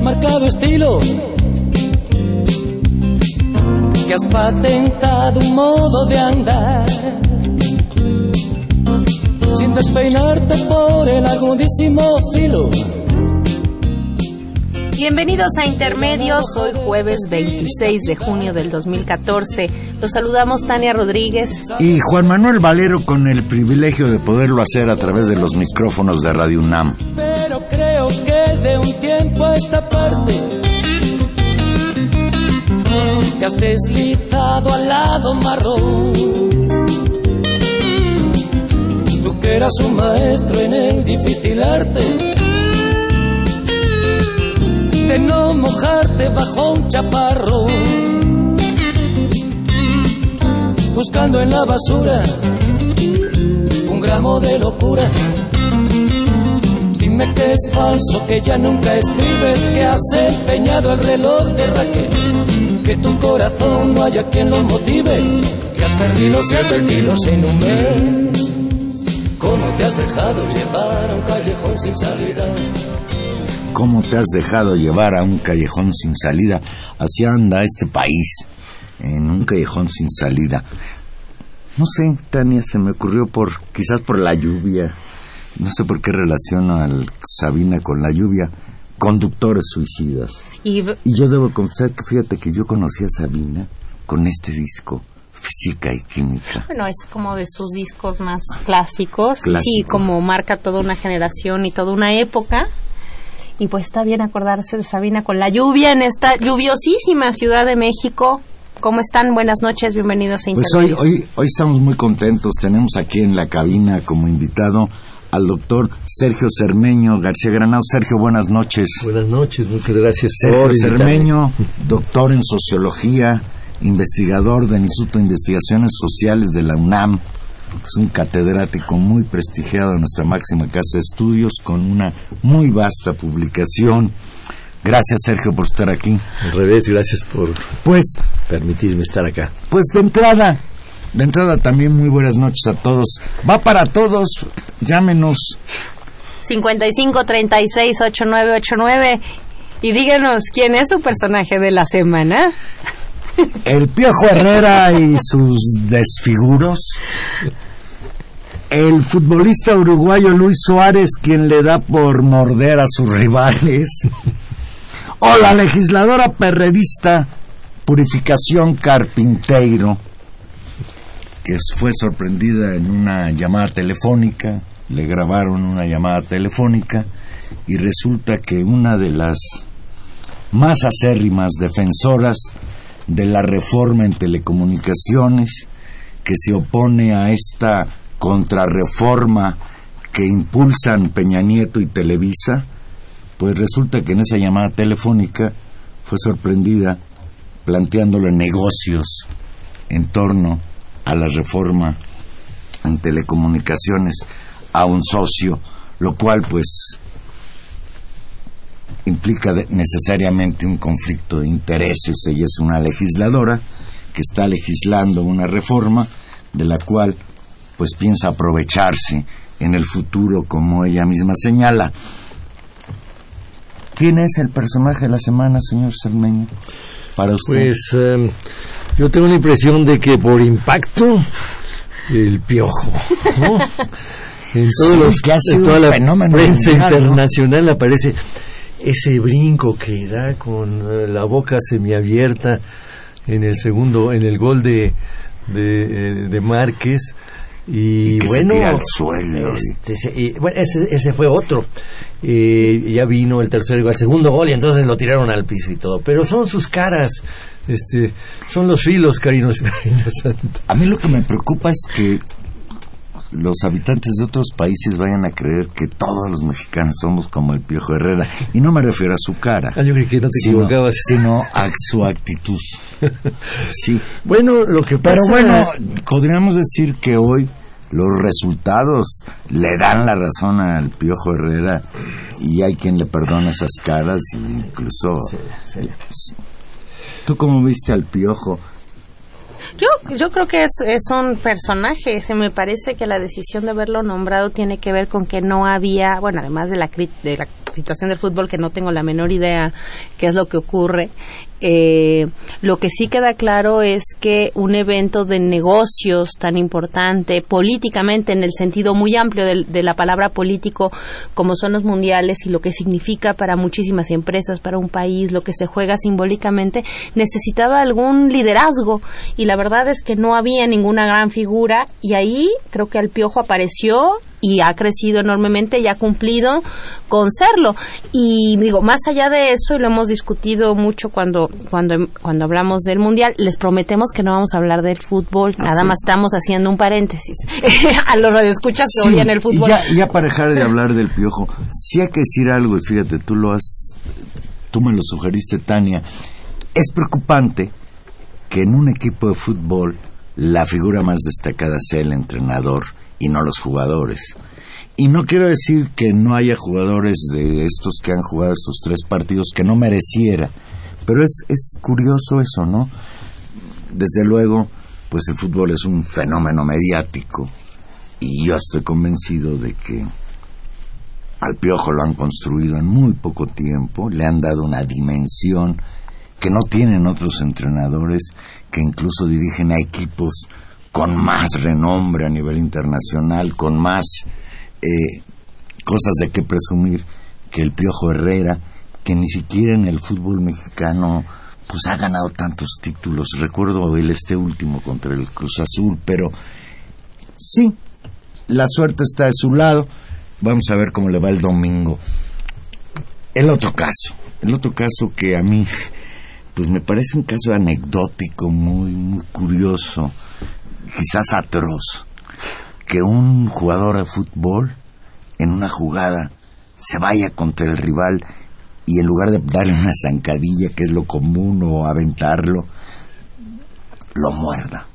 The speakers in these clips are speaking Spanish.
Has marcado estilo, que has patentado un modo de andar, sin despeinarte por el agudísimo filo. Bienvenidos a Intermedios, hoy jueves 26 de junio del 2014. Los saludamos Tania Rodríguez. Y Juan Manuel Valero con el privilegio de poderlo hacer a través de los micrófonos de Radio UNAM. Esta parte te has deslizado al lado marrón. Tú que eras un maestro en el difícil arte de no mojarte bajo un chaparro, buscando en la basura un gramo de locura. Dime que es falso, que ya nunca escribes, que has empeñado el reloj de Raquel, que tu corazón no haya quien lo motive, que has perdido siete kilos en un mes. ¿Cómo te has dejado llevar a un callejón sin salida? ¿Cómo te has dejado llevar a un callejón sin salida? Así anda este país, en un callejón sin salida. No sé, Tania, se me ocurrió por, quizás por la lluvia. No sé por qué relaciono al Sabina con la lluvia. Conductores suicidas. Y, Y yo debo confesar que fíjate que yo conocí a Sabina con este disco, Física y Química. bueno, es como de sus discos más clásicos. Sí, Clásico. como marca toda una generación y toda una época. Y pues está bien acordarse de Sabina con la lluvia en esta lluviosísima Ciudad de México. ¿Cómo están? Buenas noches, bienvenidos a Pues hoy, hoy, hoy estamos muy contentos. Tenemos aquí en la cabina como invitado al doctor Sergio Cermeño García Granado. Sergio, buenas noches. Buenas noches, muchas gracias Sergio por. Cermeño, doctor en sociología, investigador del Instituto de Investigaciones Sociales de la UNAM. Es un catedrático muy prestigiado en nuestra máxima casa de estudios con una muy vasta publicación. Gracias, Sergio, por estar aquí. Al revés, gracias por Pues permitirme estar acá. Pues de entrada, de entrada también muy buenas noches a todos. Va para todos, llámenos. 55 36 8989 y díganos quién es su personaje de la semana. El Piojo Herrera y sus desfiguros. El futbolista uruguayo Luis Suárez, quien le da por morder a sus rivales. O la legisladora perredista Purificación Carpinteiro, que fue sorprendida en una llamada telefónica, le grabaron una llamada telefónica y resulta que una de las más acérrimas defensoras de la reforma en telecomunicaciones que se opone a esta contrarreforma que impulsan Peña Nieto y Televisa, pues resulta que en esa llamada telefónica fue sorprendida planteándole negocios en torno a la reforma en telecomunicaciones a un socio, lo cual pues implica necesariamente un conflicto de intereses. Ella es una legisladora que está legislando una reforma de la cual pues piensa aprovecharse en el futuro como ella misma señala. ¿Quién es el personaje de la semana, señor Cermeño? Para usted. Pues eh, yo tengo la impresión de que por impacto, el piojo. ¿no? En, todos Sí, los- que en toda la prensa mundial, ¿no? internacional aparece ese brinco que da con eh, la boca semiabierta en el segundo, en el gol de, de, eh, de Márquez. Y, Y que se bueno, tira al suelo. este, y, bueno, ese, ese fue otro. Eh, ya vino el tercer gol, el segundo gol y entonces lo tiraron al piso y todo. Pero son sus caras, este, son los filos, cariños, cariño santo. A mí lo que me preocupa es que los habitantes de otros países vayan a creer que todos los mexicanos somos como el Piojo Herrera. Y no me refiero a su cara. Ah, yo creí que no te sino, equivocabas. Sino a su actitud. Sí. Bueno, lo que pasa... Pero bueno, podríamos decir que hoy los resultados le dan la razón al Piojo Herrera y hay quien le perdona esas caras e incluso... Sí. ¿Tú cómo viste al Piojo? Yo, yo creo que es, es un personaje. Se me parece que la decisión de haberlo nombrado tiene que ver con que no había, bueno, además de la, cri- de la situación del fútbol, que no tengo la menor idea qué es lo que ocurre. Eh, lo que sí queda claro es que un evento de negocios tan importante, políticamente, en el sentido muy amplio de, de la palabra político, como son los mundiales y lo que significa para muchísimas empresas, para un país, lo que se juega simbólicamente, necesitaba algún liderazgo y la verdad es que no había ninguna gran figura y ahí creo que el piojo apareció y ha crecido enormemente y ha cumplido con serlo. Y digo, más allá de eso, y lo hemos discutido mucho cuando, cuando, cuando hablamos del Mundial, les prometemos que no vamos a hablar del fútbol, nada más estamos haciendo un paréntesis. a los radioescuchas que Sí, odian el fútbol. Y ya, ya para dejar de hablar del piojo, sí hay que decir algo, y fíjate, tú lo has, tú me lo sugeriste, Tania. Es preocupante que en un equipo de fútbol la figura más destacada sea el entrenador y no los jugadores. Y no quiero decir que no haya jugadores de estos que han jugado estos tres partidos que no mereciera, pero es, es curioso eso, ¿no? Desde luego, pues el fútbol es un fenómeno mediático y yo estoy convencido de que al Piojo lo han construido en muy poco tiempo, le han dado una dimensión que no tienen otros entrenadores que incluso dirigen a equipos con más renombre a nivel internacional, con más eh, cosas de qué presumir que el Piojo Herrera, que ni siquiera en el fútbol mexicano pues ha ganado tantos títulos. Recuerdo el este último contra el Cruz Azul, pero sí, la suerte está de su lado. Vamos a ver cómo le va el domingo. El otro caso, el otro caso que a mí, pues me parece un caso anecdótico, muy, muy curioso, quizás atroz, que un jugador de fútbol en una jugada se vaya contra el rival y en lugar de darle una zancadilla, que es lo común, o aventarlo, lo muerda.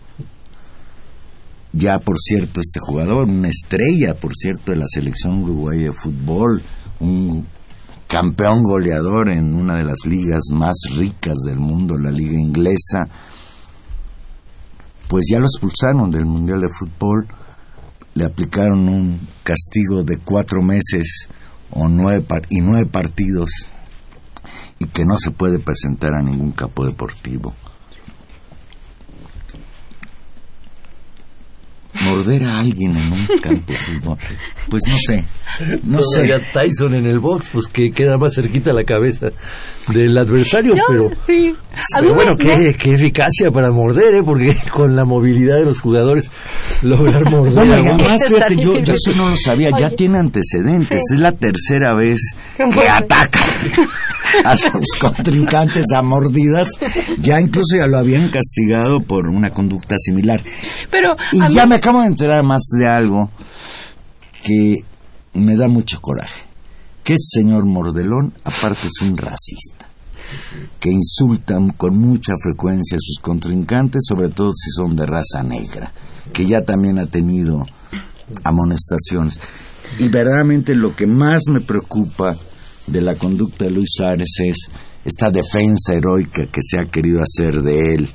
Ya, por cierto, este jugador, una estrella, por cierto, de la selección uruguaya de fútbol, un campeón goleador en una de las ligas más ricas del mundo, la liga inglesa, pues ya lo expulsaron del Mundial de Fútbol, le aplicaron un castigo de cuatro meses o nueve y nueve partidos y que no se puede presentar a ningún campo deportivo. Morder a alguien en un campo de fútbol, pues no sé, no Todavía sé. Tyson en el box, pues que queda más cerquita la cabeza del adversario, Yo, pero... sí. Pero bueno, qué, qué eficacia para morder, ¿eh? Porque con la movilidad de los jugadores, lograr morder Bueno, y además, fíjate, yo, yo eso no lo sabía, ya tiene antecedentes, es la tercera vez que ataca a sus contrincantes a mordidas, ya incluso ya lo habían castigado por una conducta similar. Pero Y mí- ya me acabo de enterar más de algo que me da mucho coraje. Que el señor Mordelón, aparte, es un racista. Que insulta con mucha frecuencia a sus contrincantes, sobre todo si son de raza negra. Que ya también ha tenido amonestaciones. Y verdaderamente lo que más me preocupa de la conducta de Luis Suárez es esta defensa heroica que se ha querido hacer de él.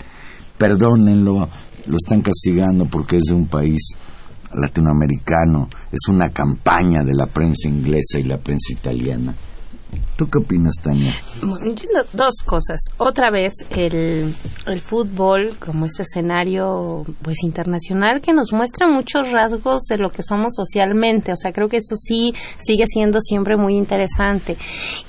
Perdónenlo, lo están castigando porque es de un país latinoamericano, es una campaña de la prensa inglesa y la prensa italiana. ¿Tú qué opinas, Tania? Bueno, dos cosas. Otra vez, el, el fútbol como este escenario pues internacional que nos muestra muchos rasgos de lo que somos socialmente. O sea, creo que eso sí sigue siendo siempre muy interesante.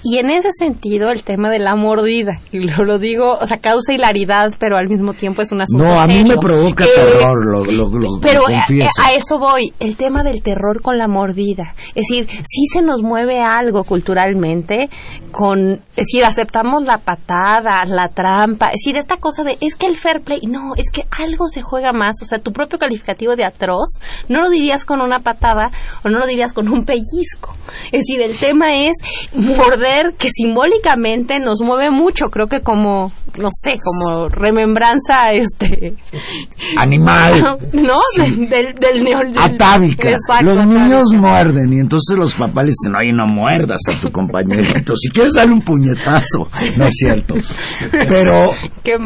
Y en ese sentido, el tema de la mordida, y lo, lo digo, o sea, causa hilaridad, pero al mismo tiempo es un asunto No, a mí serio. me provoca Eh, terror, lo, lo, lo- pero lo a, confieso. a eso voy, el tema del terror con la mordida. Es decir, sí se nos mueve algo culturalmente con, es decir, aceptamos la patada, la trampa, es decir, esta cosa de, es que el fair play, no, es que algo se juega más, o sea, tu propio calificativo de atroz, no lo dirías con una patada o no lo dirías con un pellizco. Es decir, el tema es morder que simbólicamente nos mueve mucho, creo que como, no sé, como remembranza, este... Animal. ¿No? Del, del, del, Atávica. Exacto, los niños atávica. muerden y entonces los papás le dicen, oye, no muerdas a tu Si quieres darle un puñetazo. No es cierto. Pero Qué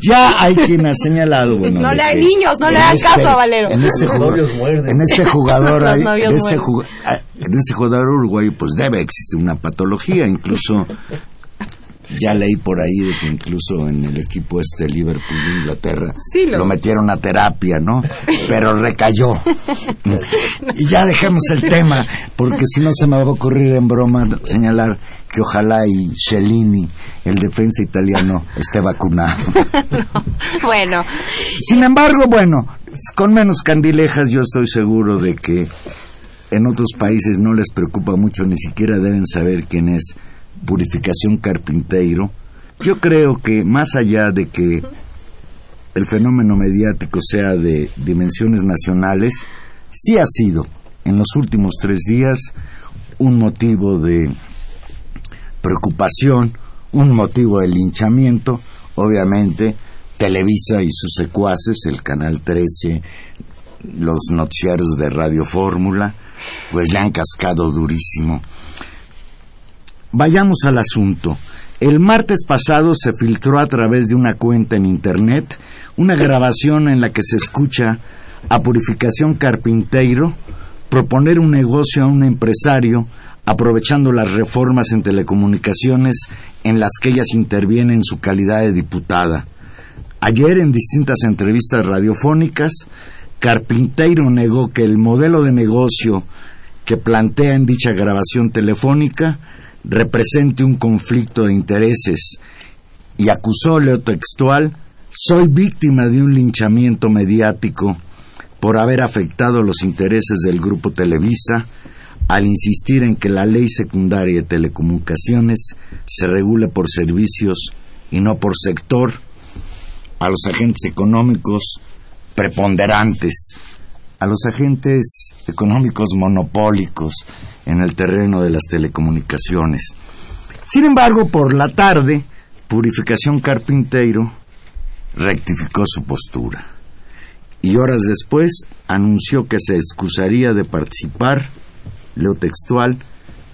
ya hay quien ha señalado, bueno, No le que niños, no le hagan este- caso a Valero. En este, Los jugador, novios en este jugador, Los hay- en, este ah, en este jugador uruguayo, pues debe existir una patología, incluso ya leí por ahí de que incluso en el equipo este Liverpool de Inglaterra Sí, lo- metieron a terapia, ¿no? Pero recayó. y ya dejemos el tema, porque si no se me va a ocurrir en broma señalar que ojalá y Cellini, el defensa italiano, esté vacunado. Bueno, Sin embargo, bueno, con menos candilejas yo estoy seguro de que en otros países no les preocupa mucho, ni siquiera deben saber quién es Purificación Carpinteiro. Yo creo que más allá de que el fenómeno mediático sea de dimensiones nacionales, sí ha sido en los últimos tres días un motivo de preocupación, un motivo de linchamiento, obviamente Televisa y sus secuaces, el Canal 13, los noticiarios de Radio Fórmula, pues le han cascado durísimo. Vayamos al asunto. El martes pasado se filtró a través de una cuenta en Internet una grabación en la que se escucha a Purificación Carpinteiro proponer un negocio a un empresario aprovechando las reformas en telecomunicaciones en las que ella se interviene en su calidad de diputada. Ayer en distintas entrevistas radiofónicas, Carpinteiro negó que el modelo de negocio que plantea en dicha grabación telefónica represente un conflicto de intereses y acusó leo textual soy víctima de un linchamiento mediático por haber afectado los intereses del grupo Televisa al insistir en que la ley secundaria de telecomunicaciones se regule por servicios y no por sector a los agentes económicos preponderantes, a los agentes económicos monopólicos en el terreno de las telecomunicaciones. Sin embargo, por la tarde, Purificación Carpinteiro rectificó su postura y horas después anunció que se excusaría de participar, leo textual,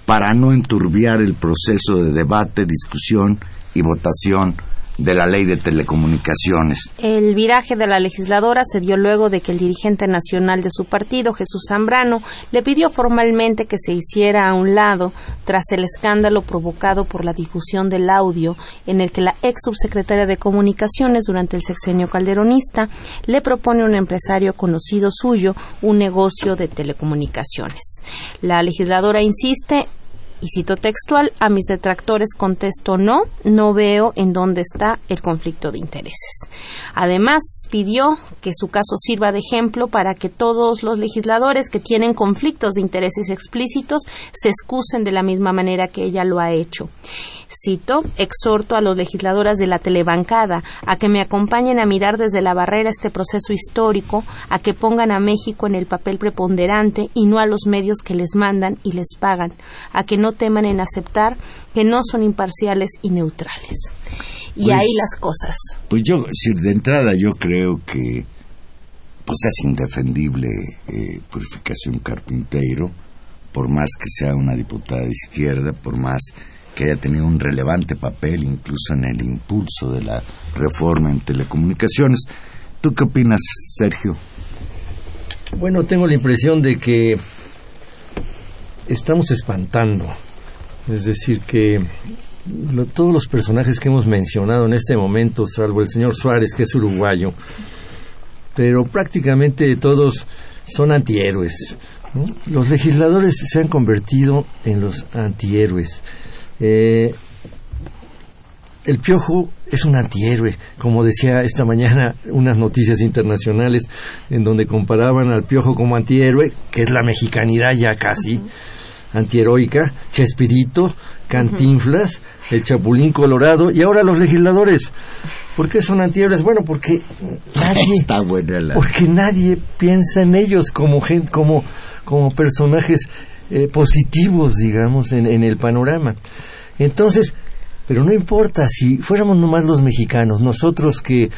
para no enturbiar el proceso de debate, discusión y votación de la ley de telecomunicaciones. El viraje de la legisladora se dio luego de que el dirigente nacional de su partido, Jesús Zambrano, le pidió formalmente que se hiciera a un lado tras el escándalo provocado por la difusión del audio en el que la ex subsecretaria de Comunicaciones durante el sexenio calderonista le propone a un empresario conocido suyo un negocio de telecomunicaciones. La legisladora insiste y cito textual, a mis detractores contesto no, no veo en dónde está el conflicto de intereses. Además, pidió que su caso sirva de ejemplo para que todos los legisladores que tienen conflictos de intereses explícitos se excusen de la misma manera que ella lo ha hecho. Cito, exhorto a los legisladoras de la telebancada a que me acompañen a mirar desde la barrera este proceso histórico, a que pongan a México en el papel preponderante y no a los medios que les mandan y les pagan, a que no teman en aceptar que no son imparciales y neutrales. Y Pues- ahí las cosas. Pues yo, si de entrada yo creo que pues es indefendible eh, Purificación Carpinteiro, por más que sea una diputada de izquierda, por más que haya tenido un relevante papel incluso en el impulso de la reforma en telecomunicaciones. ¿Tú qué opinas, Sergio? Bueno, tengo la impresión de que estamos espantando. Es decir, que todos los personajes que hemos mencionado en este momento, salvo el señor Suárez, que es uruguayo, pero prácticamente todos son antihéroes. Los legisladores se han convertido en los antihéroes. Eh, el piojo es un antihéroe, como decía esta mañana unas noticias internacionales en donde comparaban al piojo como antihéroe, que es la mexicanidad ya casi, antiheroica, Chespirito, Cantinflas, el Chapulín Colorado y ahora los legisladores. ¿Por qué son antihéroes? Bueno, porque nadie, Está buena la... porque nadie piensa en ellos como gente, como, como personajes eh, positivos, digamos, en, en el panorama. Entonces, pero no importa si fuéramos nomás los mexicanos, nosotros que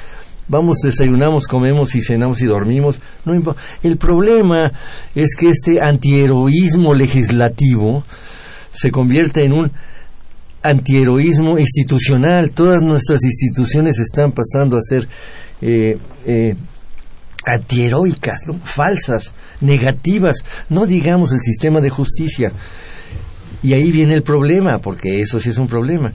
vamos, desayunamos, comemos y cenamos y dormimos, no importa. El problema es que este antiheroísmo legislativo se convierte en un antiheroísmo institucional. Todas nuestras instituciones están pasando a ser eh, eh, antiheroicas, ¿no? falsas, negativas, no digamos el sistema de justicia. Y ahí viene el problema, porque eso sí es un problema.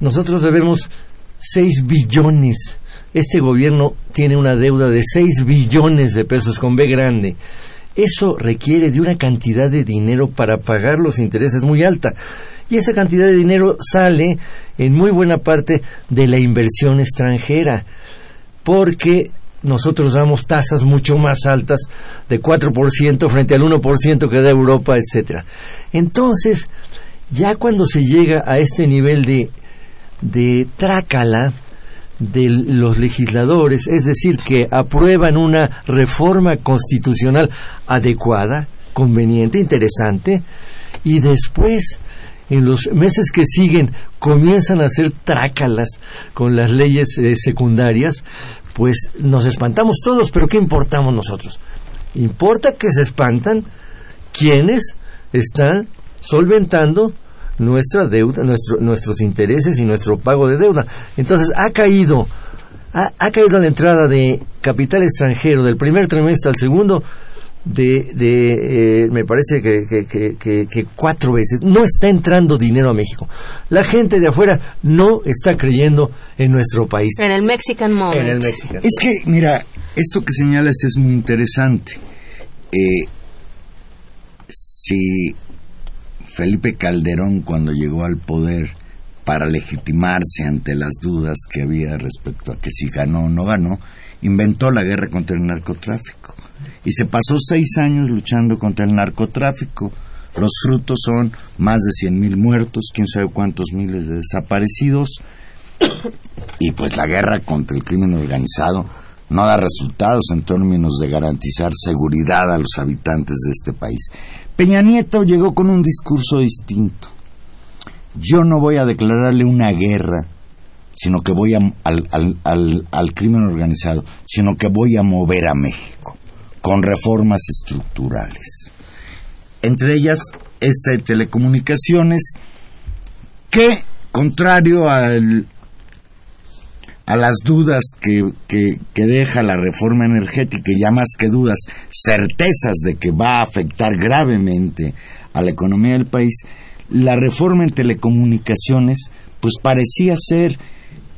Nosotros debemos 6 billones. Este gobierno tiene una deuda de 6 billones de pesos con B grande. Eso requiere de una cantidad de dinero para pagar los intereses muy alta. Y esa cantidad de dinero sale en muy buena parte de la inversión extranjera. Porque nosotros damos tasas mucho más altas de 4% frente al 1% que da Europa, etcétera. Entonces, ya cuando se llega a este nivel de, de trácala de los legisladores, es decir, que aprueban una reforma constitucional adecuada, conveniente, interesante, y después en los meses que siguen comienzan a hacer trácalas con las leyes eh, secundarias, pues nos espantamos todos, pero ¿qué importamos nosotros? Importa que se espantan quienes están solventando nuestra deuda, nuestro- nuestros intereses y nuestro pago de deuda. Entonces ha caído, ha, ha caído la entrada de capital extranjero del primer trimestre al segundo de, de eh, me parece que, que- que- que- que cuatro veces. No está entrando dinero a México. La gente de afuera no está creyendo en nuestro país. En el Mexican Moment. En el México. Es que, mira, esto que señalas es muy interesante. Eh, si Felipe Calderón, cuando llegó al poder para legitimarse ante las dudas que había respecto a que si ganó o no ganó, inventó la guerra contra el narcotráfico. Y se pasó seis años luchando contra el narcotráfico. Los frutos son más de 100.000 muertos, quién sabe cuántos miles de desaparecidos, y pues la guerra contra el crimen organizado no da resultados en términos de garantizar seguridad a los habitantes de este país. Peña Nieto llegó con un discurso distinto. Yo no voy a declararle una guerra, sino que voy a, al, al- al- al crimen organizado, sino que voy a mover a México con reformas estructurales. Entre ellas, esta de telecomunicaciones, que, contrario a las dudas que, que- que deja la reforma energética y ya más que dudas, certezas de que va a afectar gravemente a la economía del país, la reforma en telecomunicaciones pues parecía ser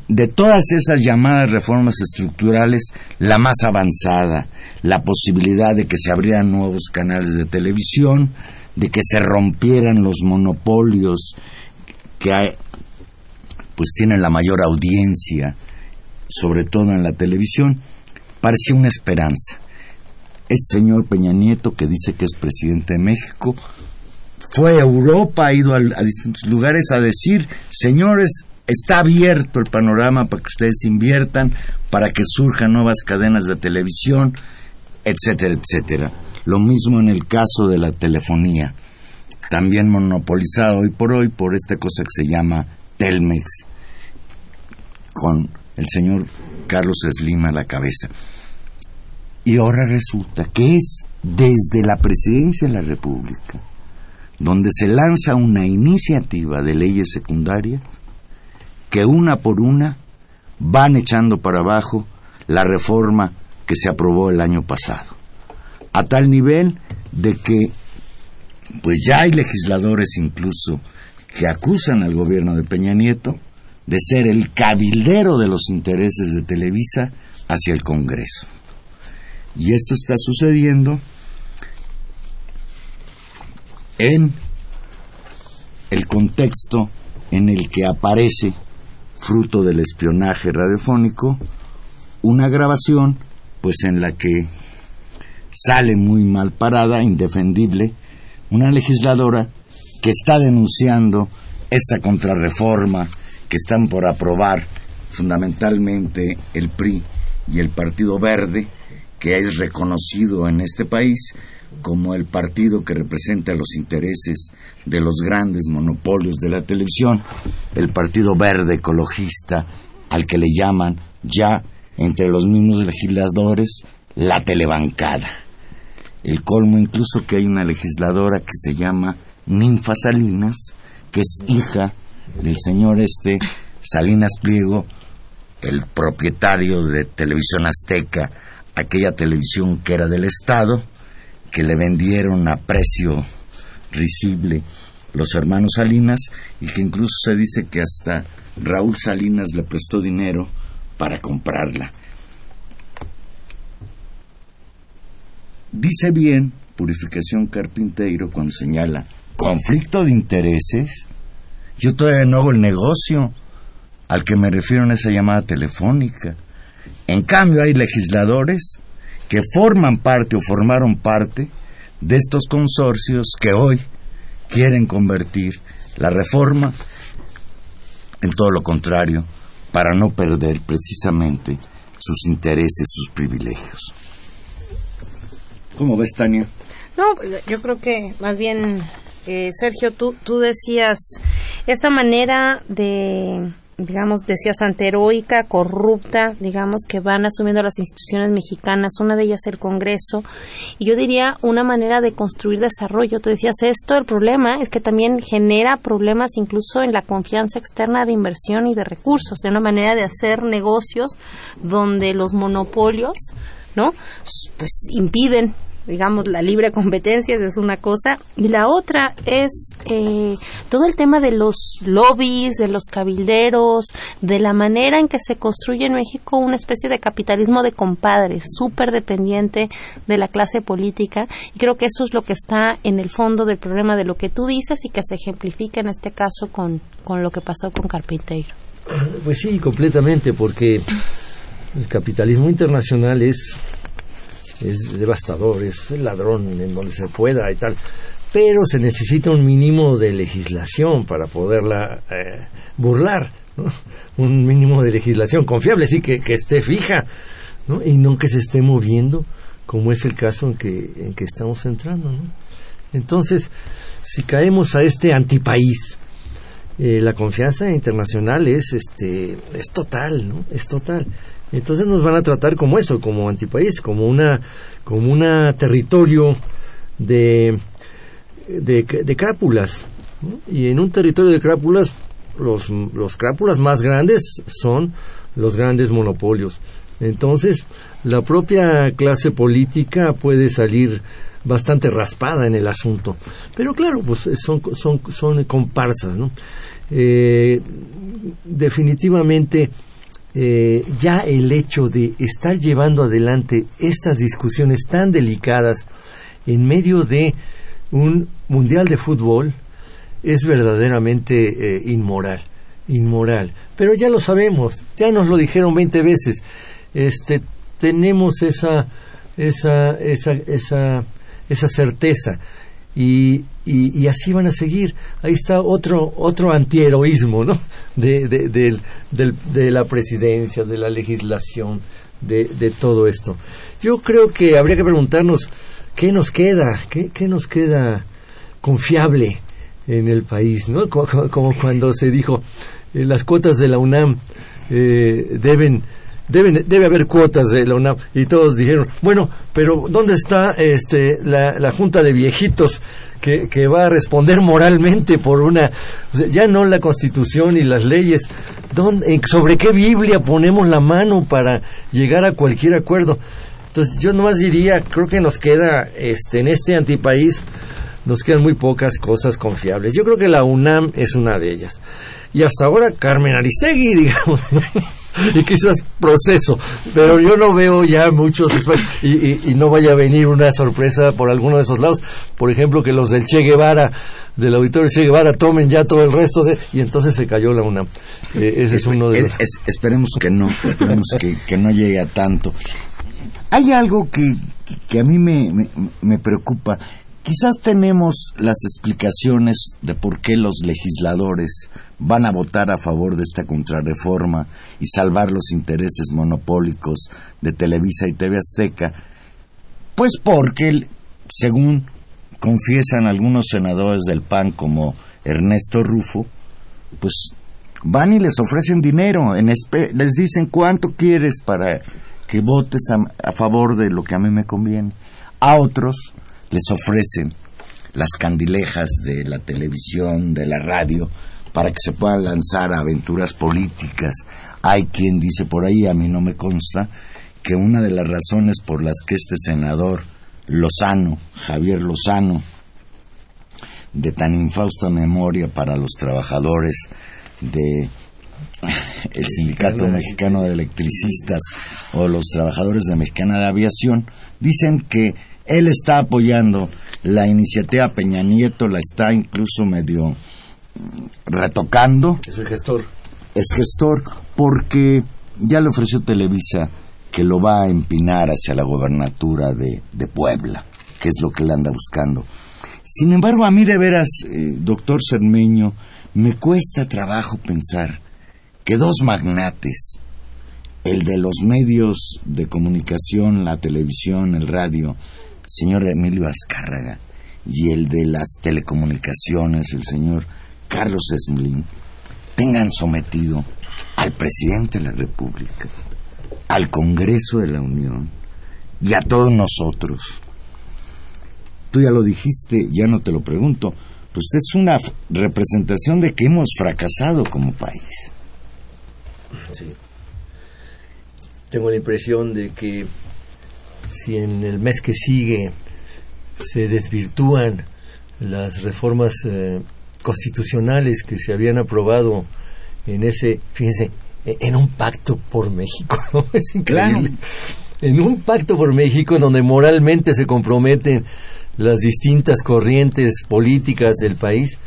de todas esas llamadas reformas estructurales la más avanzada, la posibilidad de que se abrieran nuevos canales de televisión, de que se rompieran los monopolios que pues tienen la mayor audiencia, sobre todo en la televisión, parecía una esperanza. Este señor Peña Nieto, que dice que es presidente de México, fue a Europa, ha ido a, distintos lugares a decir, señores, está abierto el panorama para que ustedes inviertan, para que surjan nuevas cadenas de televisión, etcétera, etcétera. Lo mismo en el caso de la telefonía, también monopolizado hoy por hoy por esta cosa que se llama Telmex, con el señor Carlos Slim a la cabeza. Y ahora resulta que es desde la presidencia de la República donde se lanza una iniciativa de leyes secundarias que una por una van echando para abajo la reforma que se aprobó el año pasado. A tal nivel de que pues ya hay legisladores incluso que acusan al gobierno de Peña Nieto de ser el cabildero de los intereses de Televisa hacia el Congreso. Y esto está sucediendo en el contexto en el que aparece, fruto del espionaje radiofónico, una grabación, pues en la que sale muy mal parada, indefendible, una legisladora que está denunciando esta contrarreforma que están por aprobar fundamentalmente el PRI y el Partido Verde, que es reconocido en este país como el partido que representa los intereses de los grandes monopolios de la televisión, el Partido Verde Ecologista, al que le llaman ya entre los mismos legisladores la telebancada. El colmo incluso que hay una legisladora que se llama Ninfa Salinas, que es hija del señor este Salinas Pliego, el propietario de Televisión Azteca, aquella televisión que era del Estado, que le vendieron a precio risible los hermanos Salinas y que incluso se dice que hasta Raúl Salinas le prestó dinero para comprarla. Dice bien Purificación Carpinteiro cuando señala conflicto de intereses. Yo todavía no hago el negocio al que me refiero en esa llamada telefónica. En cambio hay legisladores que forman parte o formaron parte de estos consorcios que hoy quieren convertir la reforma en todo lo contrario para no perder precisamente sus intereses, sus privilegios. ¿Cómo ves, Tania? No, yo creo que más bien, eh, Sergio, tú, tú decías, esta manera de, digamos, decías anteroica, corrupta, digamos, que van asumiendo las instituciones mexicanas, una de ellas el Congreso, y yo diría una manera de construir desarrollo. Tú decías esto, el problema es que también genera problemas incluso en la confianza externa de inversión y de recursos, de una manera de hacer negocios donde los monopolios, ¿no? Pues impiden digamos, la libre competencia, es una cosa, y la otra es eh, todo el tema de los lobbies, de los cabilderos, de la manera en que se construye en México una especie de capitalismo de compadres, súper dependiente de la clase política, y creo que eso es lo que está en el fondo del problema de lo que tú dices y que se ejemplifica en este caso con, con lo que pasó con Carpinteiro. Pues sí, completamente, porque el capitalismo internacional es es devastador, es ladrón en donde se pueda y tal. Pero se necesita un mínimo de legislación para poderla eh, burlar, un mínimo de legislación confiable, sí, que, que esté fija ¿no? y no que se esté moviendo, como es el caso en que, en que estamos entrando. ¿no? Entonces, si caemos a este antipaís, eh, la confianza internacional es, este, es total, ¿no? Es total. Entonces nos van a tratar como eso, como antipaís, como una, como una territorio de, de, crápulas. Y en un territorio de crápulas, los, los crápulas más grandes son los grandes monopolios. Entonces, la propia clase política puede salir bastante raspada en el asunto. Pero claro, pues son, son, son comparsas, ¿no? Eh, definitivamente eh, ya el hecho de estar llevando adelante estas discusiones tan delicadas en medio de un mundial de fútbol es verdaderamente eh, inmoral, inmoral. Pero ya lo sabemos, ya nos lo dijeron 20 veces. Este, tenemos esa, esa, esa, esa, esa certeza y, y, así van a seguir. Ahí está otro, otro antiheroísmo, ¿no? De, de, de, la presidencia, de la legislación, de, de todo esto. Yo creo que habría que preguntarnos qué nos queda, qué, qué nos queda confiable en el país, ¿no? Como, cuando se dijo, eh, las cuotas de la UNAM eh, deben debe haber cuotas de la UNAM. Y todos dijeron, bueno, pero ¿dónde está este, la, Junta de Viejitos que, que, va a responder moralmente por una... ya no la Constitución y las leyes. ¿dónde, ¿Sobre qué Biblia ponemos la mano para llegar a cualquier acuerdo? Entonces yo nomás diría, creo que nos queda este, en este antipaís, nos quedan muy pocas cosas confiables. Yo creo que la UNAM es una de ellas. Y hasta ahora Carmen Aristegui, digamos. y quizás proceso, pero yo no veo ya muchos y, y, no vaya a venir una sorpresa por alguno de esos lados, por ejemplo que los del Che Guevara, del auditorio Che Guevara tomen ya todo el resto de y entonces se cayó la UNAM. Eh, ese es uno de los... esperemos que no, esperemos que, que, no llegue a tanto. Hay algo que, que a mí me, me, me preocupa Quizás tenemos las explicaciones de por qué los legisladores van a votar a favor de esta contrarreforma y salvar los intereses monopólicos de Televisa y TV Azteca, pues porque, según confiesan algunos senadores del PAN como Ernesto Rufo, pues van y les ofrecen dinero, les dicen cuánto quieres para que votes a favor de lo que a mí me conviene. A otros les ofrecen las candilejas de la televisión, de la radio, para que se puedan lanzar aventuras políticas. Hay quien dice por ahí, a mí no me consta, que una de las razones por las que este senador Lozano, Javier Lozano, de tan infausta memoria para los trabajadores de el Sindicato Mexicano de Electricistas o los trabajadores de Mexicana de Aviación, dicen que él está apoyando la iniciativa Peña Nieto, la está incluso medio retocando. Es el gestor. Es gestor porque ya le ofreció Televisa que lo va a empinar hacia la gobernatura de, Puebla, que es lo que le anda buscando. Sin embargo, a mí de veras, eh, doctor Cermeño, me cuesta trabajo pensar que dos magnates, el de los medios de comunicación, la televisión, el radio, señor Emilio Azcárraga, y el de las telecomunicaciones, el señor Carlos Slim, tengan sometido al presidente de la República, al Congreso de la Unión y a todos nosotros. Tú ya lo dijiste, ya no te lo pregunto, pues es una representación de que hemos fracasado como país. Sí. Tengo la impresión de que si en el mes que sigue se desvirtúan las reformas eh, constitucionales que se habían aprobado en ese, fíjense, e-, en un pacto por México, Es increíble. En un pacto por México donde moralmente se comprometen las distintas corrientes políticas del país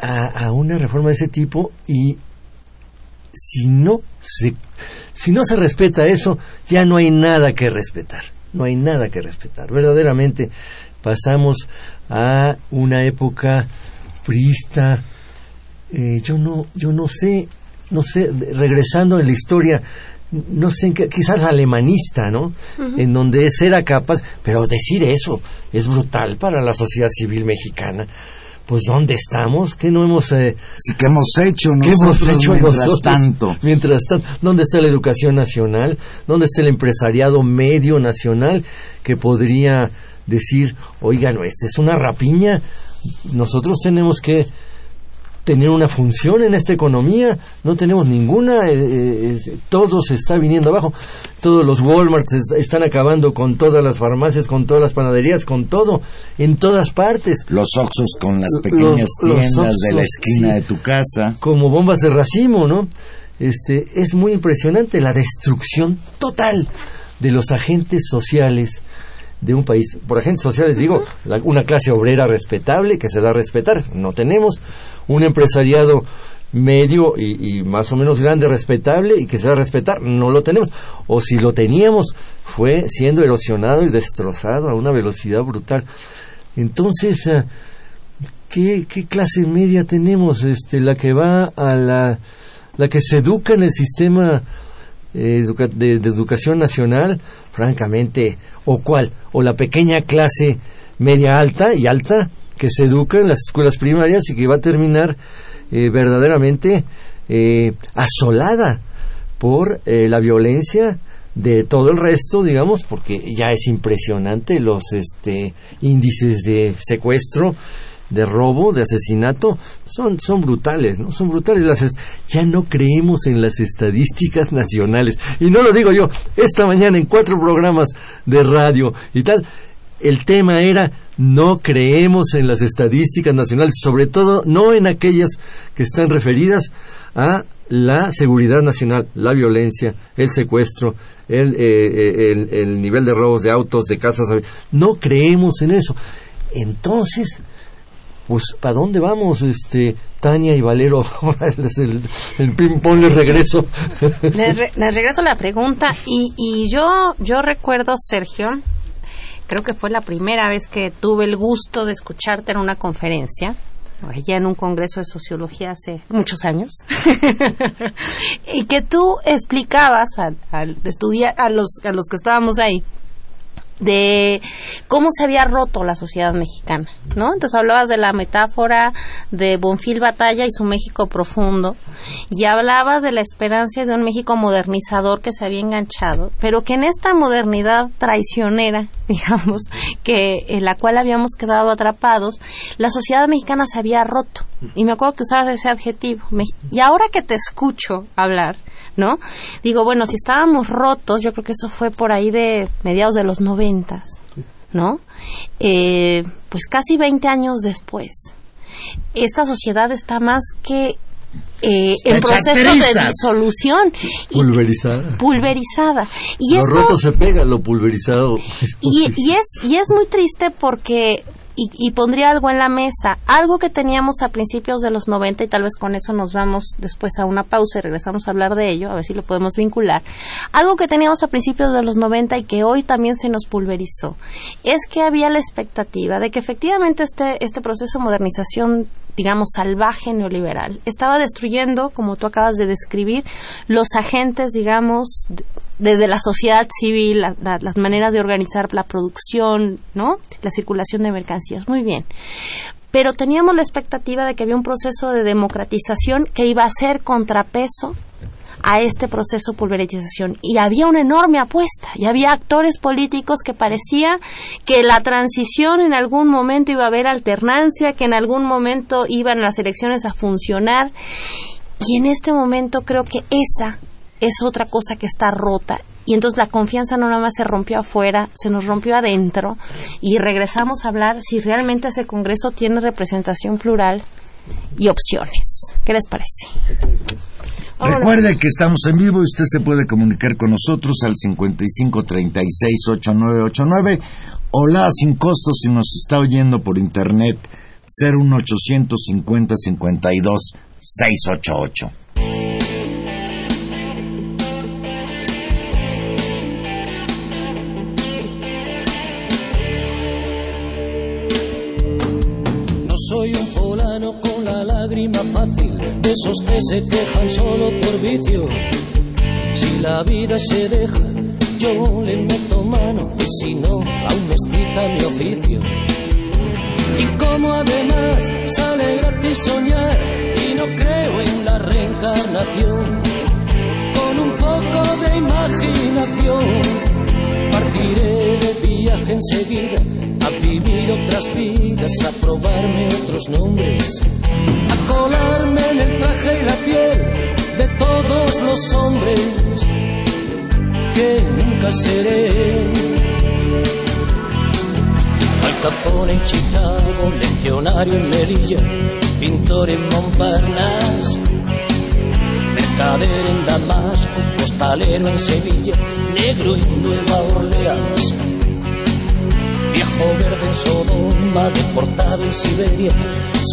a, a una reforma de ese tipo y si no se si no se respeta eso, ya no hay nada que respetar. No hay nada que respetar. Verdaderamente pasamos a una época prista. Eh, yo no, yo no sé, no sé, regresando en la historia, no sé, quizás alemanista, ¿no? En donde era capaz, pero decir eso es brutal para la sociedad civil mexicana pues ¿dónde estamos? ¿Qué no hemos... Eh, sí, ¿qué hemos hecho ¿Qué hemos hecho mientras tanto? Mientras tanto, ¿dónde está la educación nacional? ¿Dónde está el empresariado medio nacional que podría decir, oigan, esta es una rapiña? Nosotros tenemos que tener una función en esta economía, no tenemos ninguna, eh, eh, todo se está viniendo abajo, todos los Walmarts están acabando con todas las farmacias, con todas las panaderías, con todo, en todas partes. Los Oxos con las pequeñas tiendas de la esquina de tu casa. Como bombas de racimo, ¿no? Este, es muy impresionante la destrucción total de los agentes sociales de un país. Por agentes sociales digo, una clase obrera respetable que se da a respetar, no tenemos un empresariado medio y, más o menos grande, respetable y que se da a respetar, no lo tenemos. O si lo teníamos, fue siendo erosionado y destrozado a una velocidad brutal. Entonces, ah, ¿qué, qué clase media tenemos? Este, la que va a la, la que se educa en el sistema eh, de, educación nacional, francamente, o cuál, o la pequeña clase media alta y alta que se educa en las escuelas primarias y que va a terminar eh, verdaderamente eh, asolada por la violencia de todo el resto, digamos, porque ya es impresionante los este, índices de secuestro de robo, de asesinato, son, son brutales, ¿no? Son brutales. Ya no creemos en las estadísticas nacionales. Y no lo digo yo, esta mañana en cuatro programas de radio y tal, el tema era no creemos en las estadísticas nacionales, sobre todo no en aquellas que están referidas a la seguridad nacional, la violencia, el secuestro, el, eh, eh, el, el nivel de robos de autos, de casas. No creemos en eso. Entonces, pues ¿para dónde vamos, este Tania y Valero? el, el ping-pong les regreso. les, regreso la pregunta y, y yo, yo recuerdo, Sergio, creo que fue la primera vez que tuve el gusto de escucharte en una conferencia ya en un congreso de sociología hace muchos años, y que tú explicabas al, al a los, a los que estábamos ahí, de cómo se había roto la sociedad mexicana, ¿no? Entonces hablabas de la metáfora de Bonfil Batalla y su México profundo, y hablabas de la esperanza de un México modernizador que se había enganchado, pero que en esta modernidad traicionera, digamos, que en la cual habíamos quedado atrapados, la sociedad mexicana se había roto. Y me acuerdo que usabas ese adjetivo. Y ahora que te escucho hablar, ¿no? Digo, bueno, si estábamos rotos, yo creo que eso fue por ahí de mediados de los ¿no? Eh, pues casi 20 años después, esta sociedad está más que eh, en proceso de disolución. Pulverizada. Pulverizada. Y lo roto se pega, lo pulverizado. y, y, es, y es muy triste porque y, pondría algo en la mesa, algo que teníamos a principios de los 90 y tal vez con eso nos vamos después a una pausa y regresamos a hablar de ello, a ver si lo podemos vincular. Algo que teníamos a principios de los 90 y que hoy también se nos pulverizó, es que había la expectativa de que efectivamente este, este proceso de modernización digamos, salvaje neoliberal. Estaba destruyendo, como tú acabas de describir, los agentes, digamos, desde la sociedad civil, las maneras de organizar la producción, ¿no? La circulación de mercancías. Muy bien. Pero teníamos la expectativa de que había un proceso de democratización que iba a ser contrapeso a este proceso de pulverización. Y había una enorme apuesta, y había actores políticos que parecía que la transición en algún momento iba a haber alternancia, que en algún momento iban las elecciones a funcionar. Y en este momento creo que esa es otra cosa que está rota y entonces la confianza no nada más se rompió afuera, se nos rompió adentro y regresamos a hablar si realmente ese Congreso tiene representación plural y opciones. ¿Qué les parece? Recuerde que estamos en vivo y usted se puede comunicar con nosotros al 5536-8989 o la sin costo si nos está oyendo por internet 01850 52 688. fácil de esos que se quejan solo por vicio. Si la vida se deja, yo le meto mano y si no, aún me mi oficio. Y como además sale gratis soñar y no creo en la reencarnación, con un poco de imaginación partiré de viaje enseguida vivir otras vidas, a probarme otros nombres colarme en el traje y la piel de todos los hombres que nunca seré. Al Capone en Chicago, legionario en Melilla, pintor en Montparnasse, mercader en Damasco, postalero en Sevilla, negro en Nueva Orleans Viejo verde en Sodoma, deportado en Siberia,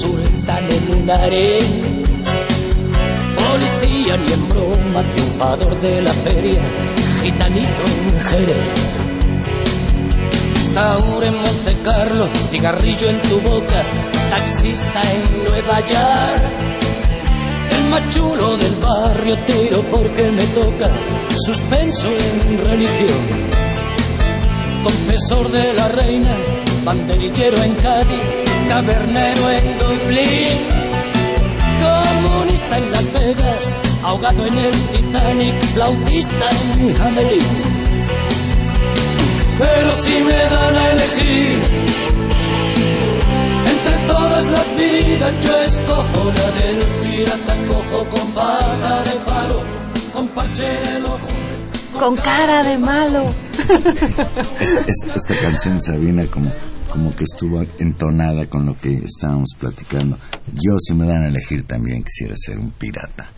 sultán en un harén. Policía ni en broma, triunfador de la feria, gitanito en Jerez. Taur en Monte Carlo, cigarrillo en tu boca, taxista en Nueva York. El machulo del barrio tiro porque me toca, suspenso en religión confesor de la reina, banderillero en Cádiz, tabernero en Dublín, comunista en Las Vegas, ahogado en el Titanic, flautista en Hamelin. Pero si me dan a elegir entre todas las vidas, yo escojo la del pirata cojo con con cara de malo. esta canción, Sabina, como, como que estuvo entonada con lo que estábamos platicando. Yo, si me dan a elegir, también quisiera ser un pirata.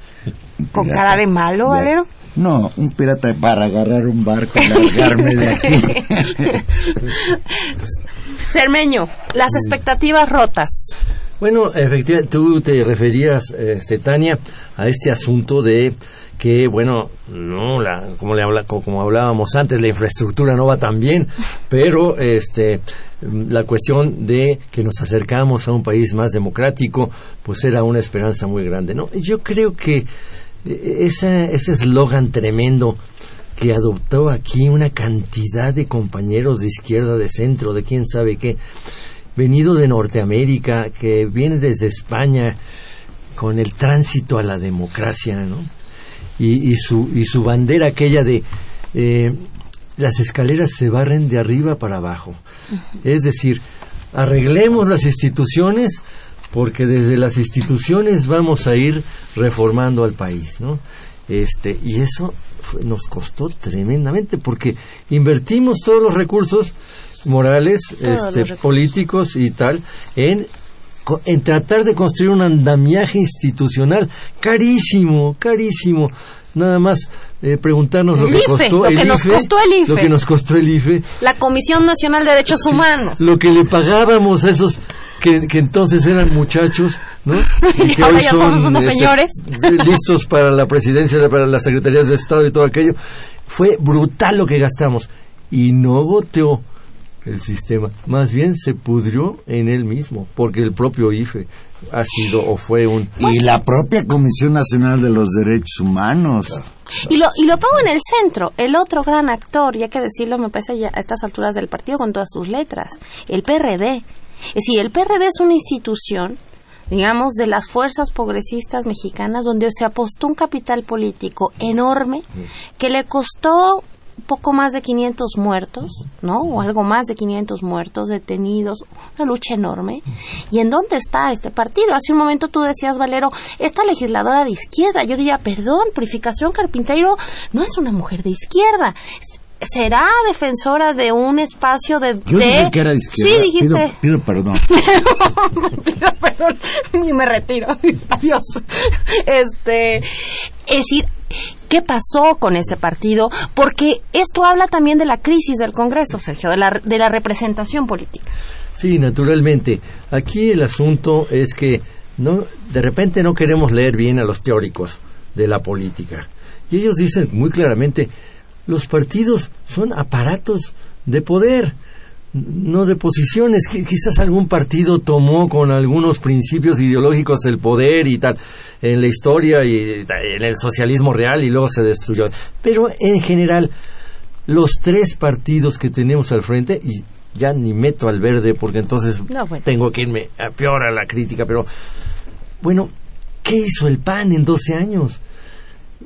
¿Con cara de malo, Valero? No, un pirata para agarrar un barco y largarme de aquí. Cermeño, las expectativas rotas. Bueno, efectivamente, tú te referías, este, Tania, a este asunto de que bueno, no la como hablábamos antes, la infraestructura no va tan bien, pero este la cuestión de que nos acercamos a un país más democrático, pues era una esperanza muy grande, ¿no? Yo creo que eh, esa, ese eslogan tremendo que adoptó aquí una cantidad de compañeros de izquierda, de centro, de quién sabe qué, venido de Norteamérica, que viene desde España con el tránsito a la democracia, ¿no? Y, y su, y su bandera aquella de eh, las escaleras se barren de arriba para abajo. Es decir, arreglemos las instituciones porque desde las instituciones vamos a ir reformando al país, ¿no? Este, y eso nos costó tremendamente porque invertimos todos los recursos morales, este, políticos y tal en en tratar de construir un andamiaje institucional carísimo, carísimo. Nada más eh, preguntarnos lo que, costó, el nos costó el IFE. Lo que nos costó el IFE. La Comisión Nacional de Derechos Humanos. Lo que le pagábamos a esos que, que entonces eran muchachos, ¿no? Y, que ahora ya somos unos este, señores. listos para la presidencia, para las secretarías de Estado y todo aquello. Fue brutal lo que gastamos. Y no goteó el sistema. Más bien se pudrió en él mismo, porque el propio IFE ha sido o fue un... Y la propia Comisión Nacional de los Derechos Humanos. Y lo, y lo pongo en el centro, el otro gran actor, y hay que decirlo, me parece ya a estas alturas del partido con todas sus letras, el PRD. Es decir, el PRD es una institución, digamos, de las fuerzas progresistas mexicanas donde se apostó un capital político enorme que le costó poco más de 500 muertos, ¿no? O algo más de 500 muertos, detenidos, una lucha enorme. ¿Y en dónde está este partido? Hace un momento tú decías, Valero, esta legisladora de izquierda. Yo diría, perdón, Purificación Carpintero no es una mujer de izquierda. ¿Será defensora de un espacio de... Yo de... dije que era de izquierda. Sí, dijiste. Pido, pido perdón. pido perdón y me retiro. Adiós. Este, es decir, ¿qué pasó con ese partido? Porque esto habla también de la crisis del Congreso, Sergio, de la, de la representación política. Sí, naturalmente. Aquí el asunto es que no, de repente no queremos leer bien a los teóricos de la política. Y ellos dicen muy claramente, los partidos son aparatos de poder, no de posiciones. Qui- Quizás algún partido tomó con algunos principios ideológicos el poder y tal en la historia y en el socialismo real y luego se destruyó. Pero en general, los tres partidos que tenemos al frente, y ya ni meto al verde porque entonces No, bueno. tengo que irme a peor a la crítica, pero bueno, ¿qué hizo el PAN en 12 años?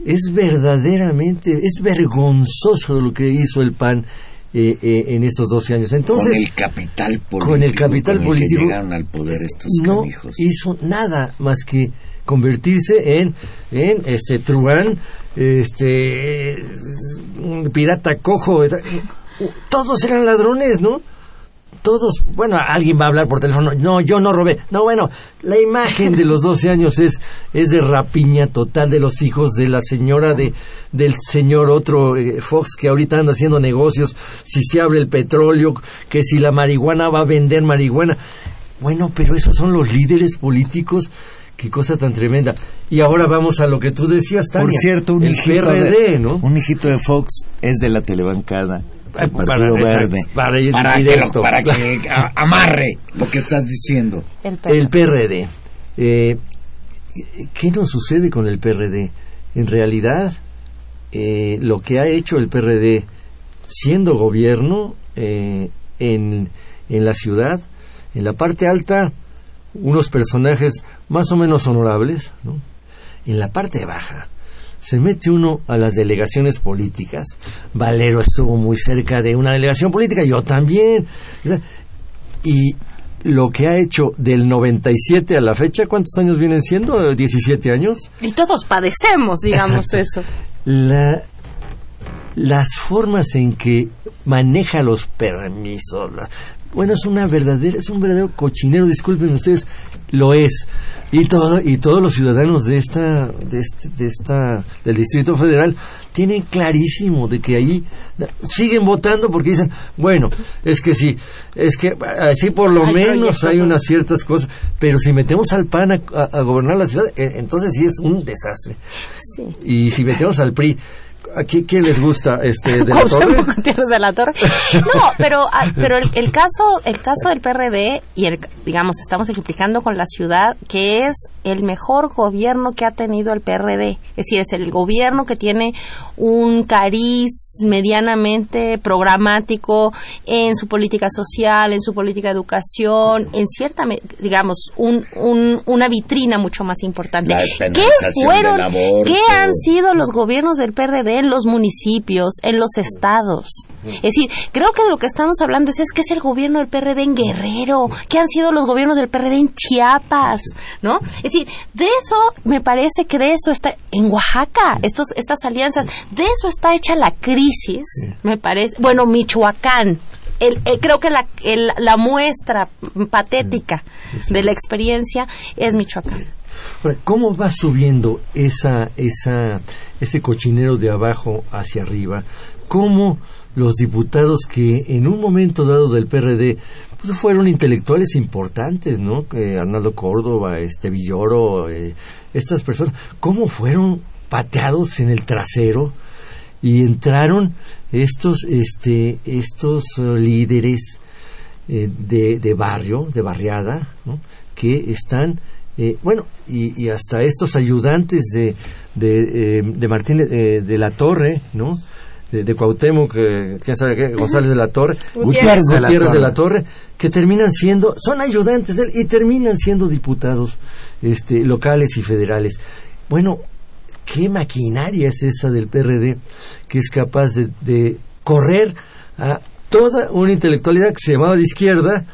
Es verdaderamente, es vergonzoso lo que hizo el PAN eh, eh, en esos 12 años. Entonces, con el capital político. con el capital con el político, que llegaron al poder estos no canijos. hizo nada más que convertirse en, en este truán, este un pirata cojo, eta- todos eran ladrones, ¿no? Todos, bueno, alguien va a hablar por teléfono, no, yo no robé. No, bueno, la imagen de los 12 años es, es de rapiña total de los hijos de la señora de, del señor otro eh, Fox que ahorita anda haciendo negocios, si se abre el petróleo, que si la marihuana va a vender marihuana. Bueno, pero esos son los líderes políticos. Qué cosa tan tremenda. Y ahora vamos a lo que tú decías, Tania. Por cierto, un el hijito, PRD, de, ¿no? un hijito de Fox es de la telebancada. El para- Partido Verde. para ir para que, directo. lo- para que a- amarre lo que estás diciendo. El PRD. El PRD. Eh, ¿Qué nos sucede con el PRD? En realidad, eh, lo que ha hecho el PRD siendo gobierno eh, en, en la ciudad, en la parte alta, unos personajes más o menos honorables, ¿no? En la parte baja, se mete uno a las delegaciones políticas. Valero estuvo muy cerca de una delegación política, yo también. Y lo que ha hecho del 97 a la fecha, ¿cuántos años vienen siendo? ¿17 años? Y todos padecemos, digamos eso. La, las formas en que maneja los permisos, la- bueno, es una verdadera, es un verdadero cochinero, disculpen ustedes, lo es. Y todo, y todos los ciudadanos de esta, de este, de esta, del Distrito Federal tienen clarísimo de que ahí siguen votando porque dicen, bueno, es que sí, es que así por lo menos hay unas ciertas cosas, pero si metemos al PAN a, gobernar la ciudad, eh, entonces sí es un desastre. Y si metemos al PRI ¿A quién les gusta este de la torre? No, pero ah, pero el, caso el caso del PRD y el digamos estamos ejemplificando con la ciudad que es el mejor gobierno que ha tenido el PRD, es decir, es el gobierno que tiene un cariz medianamente programático en su política social, en su política de educación, en cierta digamos un, una vitrina mucho más importante. ¿Qué fueron qué han sido los gobiernos del PRD en los municipios, en los estados. Es decir, creo que de lo que estamos hablando es, es que es el gobierno del PRD en Guerrero, que han sido los gobiernos del PRD en Chiapas, ¿no? Es decir, de eso me parece que de eso está en Oaxaca, estos, estas alianzas, de eso está hecha la crisis, me parece. Bueno, Michoacán, el, eh, creo que la, la muestra patética de la experiencia es Michoacán. ¿Cómo va subiendo esa, esa, ese cochinero de abajo hacia arriba? ¿Cómo los diputados que en un momento dado del PRD pues fueron intelectuales importantes, ¿no? Arnaldo Córdoba, este Villoro, eh, estas personas, ¿cómo fueron pateados en el trasero y entraron estos, este, estos uh, líderes eh, de, de barrio, de barriada, que están eh, bueno, y, hasta estos ayudantes de, de, eh, de Martínez eh, de la Torre, ¿no? De, de Cuauhtémoc, quién sabe qué, González de la Torre, Gutiérrez, de, la de, la Torre, que terminan siendo, son ayudantes de él y terminan siendo diputados este, locales y federales. Bueno, ¿qué maquinaria es esa del PRD que es capaz de, de correr a toda una intelectualidad que se llamaba de izquierda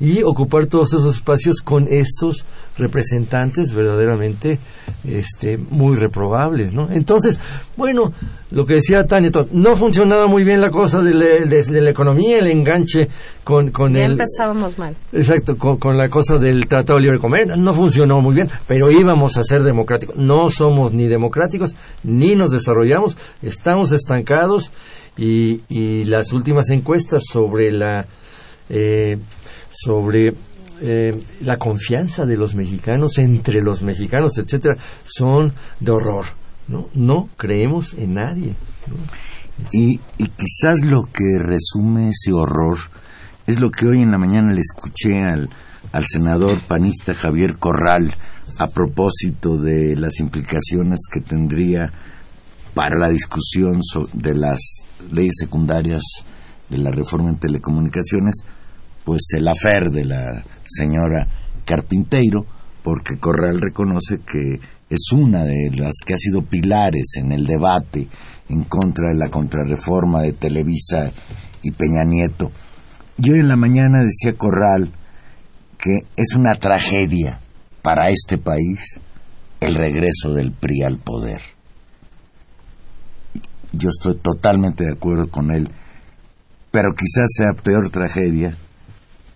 y ocupar todos esos espacios con estos representantes verdaderamente este, muy reprobables, ¿no? Entonces, bueno, lo que decía Tania, no funcionaba muy bien la cosa de, la economía, el enganche con, con el... empezábamos mal. Exacto, con, la cosa del Tratado de Libre Comercio, no funcionó muy bien, pero íbamos a ser democráticos. No somos ni democráticos, ni nos desarrollamos, estamos estancados y, y las últimas encuestas sobre la... Eh, sobre eh, la confianza de los mexicanos entre los mexicanos, etcétera, son de horror. No, no creemos en nadie. Y, y quizás lo que resume ese horror es lo que hoy en la mañana le escuché al, al senador panista Javier Corral a propósito de las implicaciones que tendría para la discusión de las leyes secundarias de la reforma en telecomunicaciones pues el afer de la señora Carpinteiro, porque Corral reconoce que es una de las que ha sido pilares en el debate en contra de la contrarreforma de Televisa y Peña Nieto. Y hoy en la mañana decía Corral que es una tragedia para este país el regreso del PRI al poder. Yo estoy totalmente de acuerdo con él, pero quizás sea peor tragedia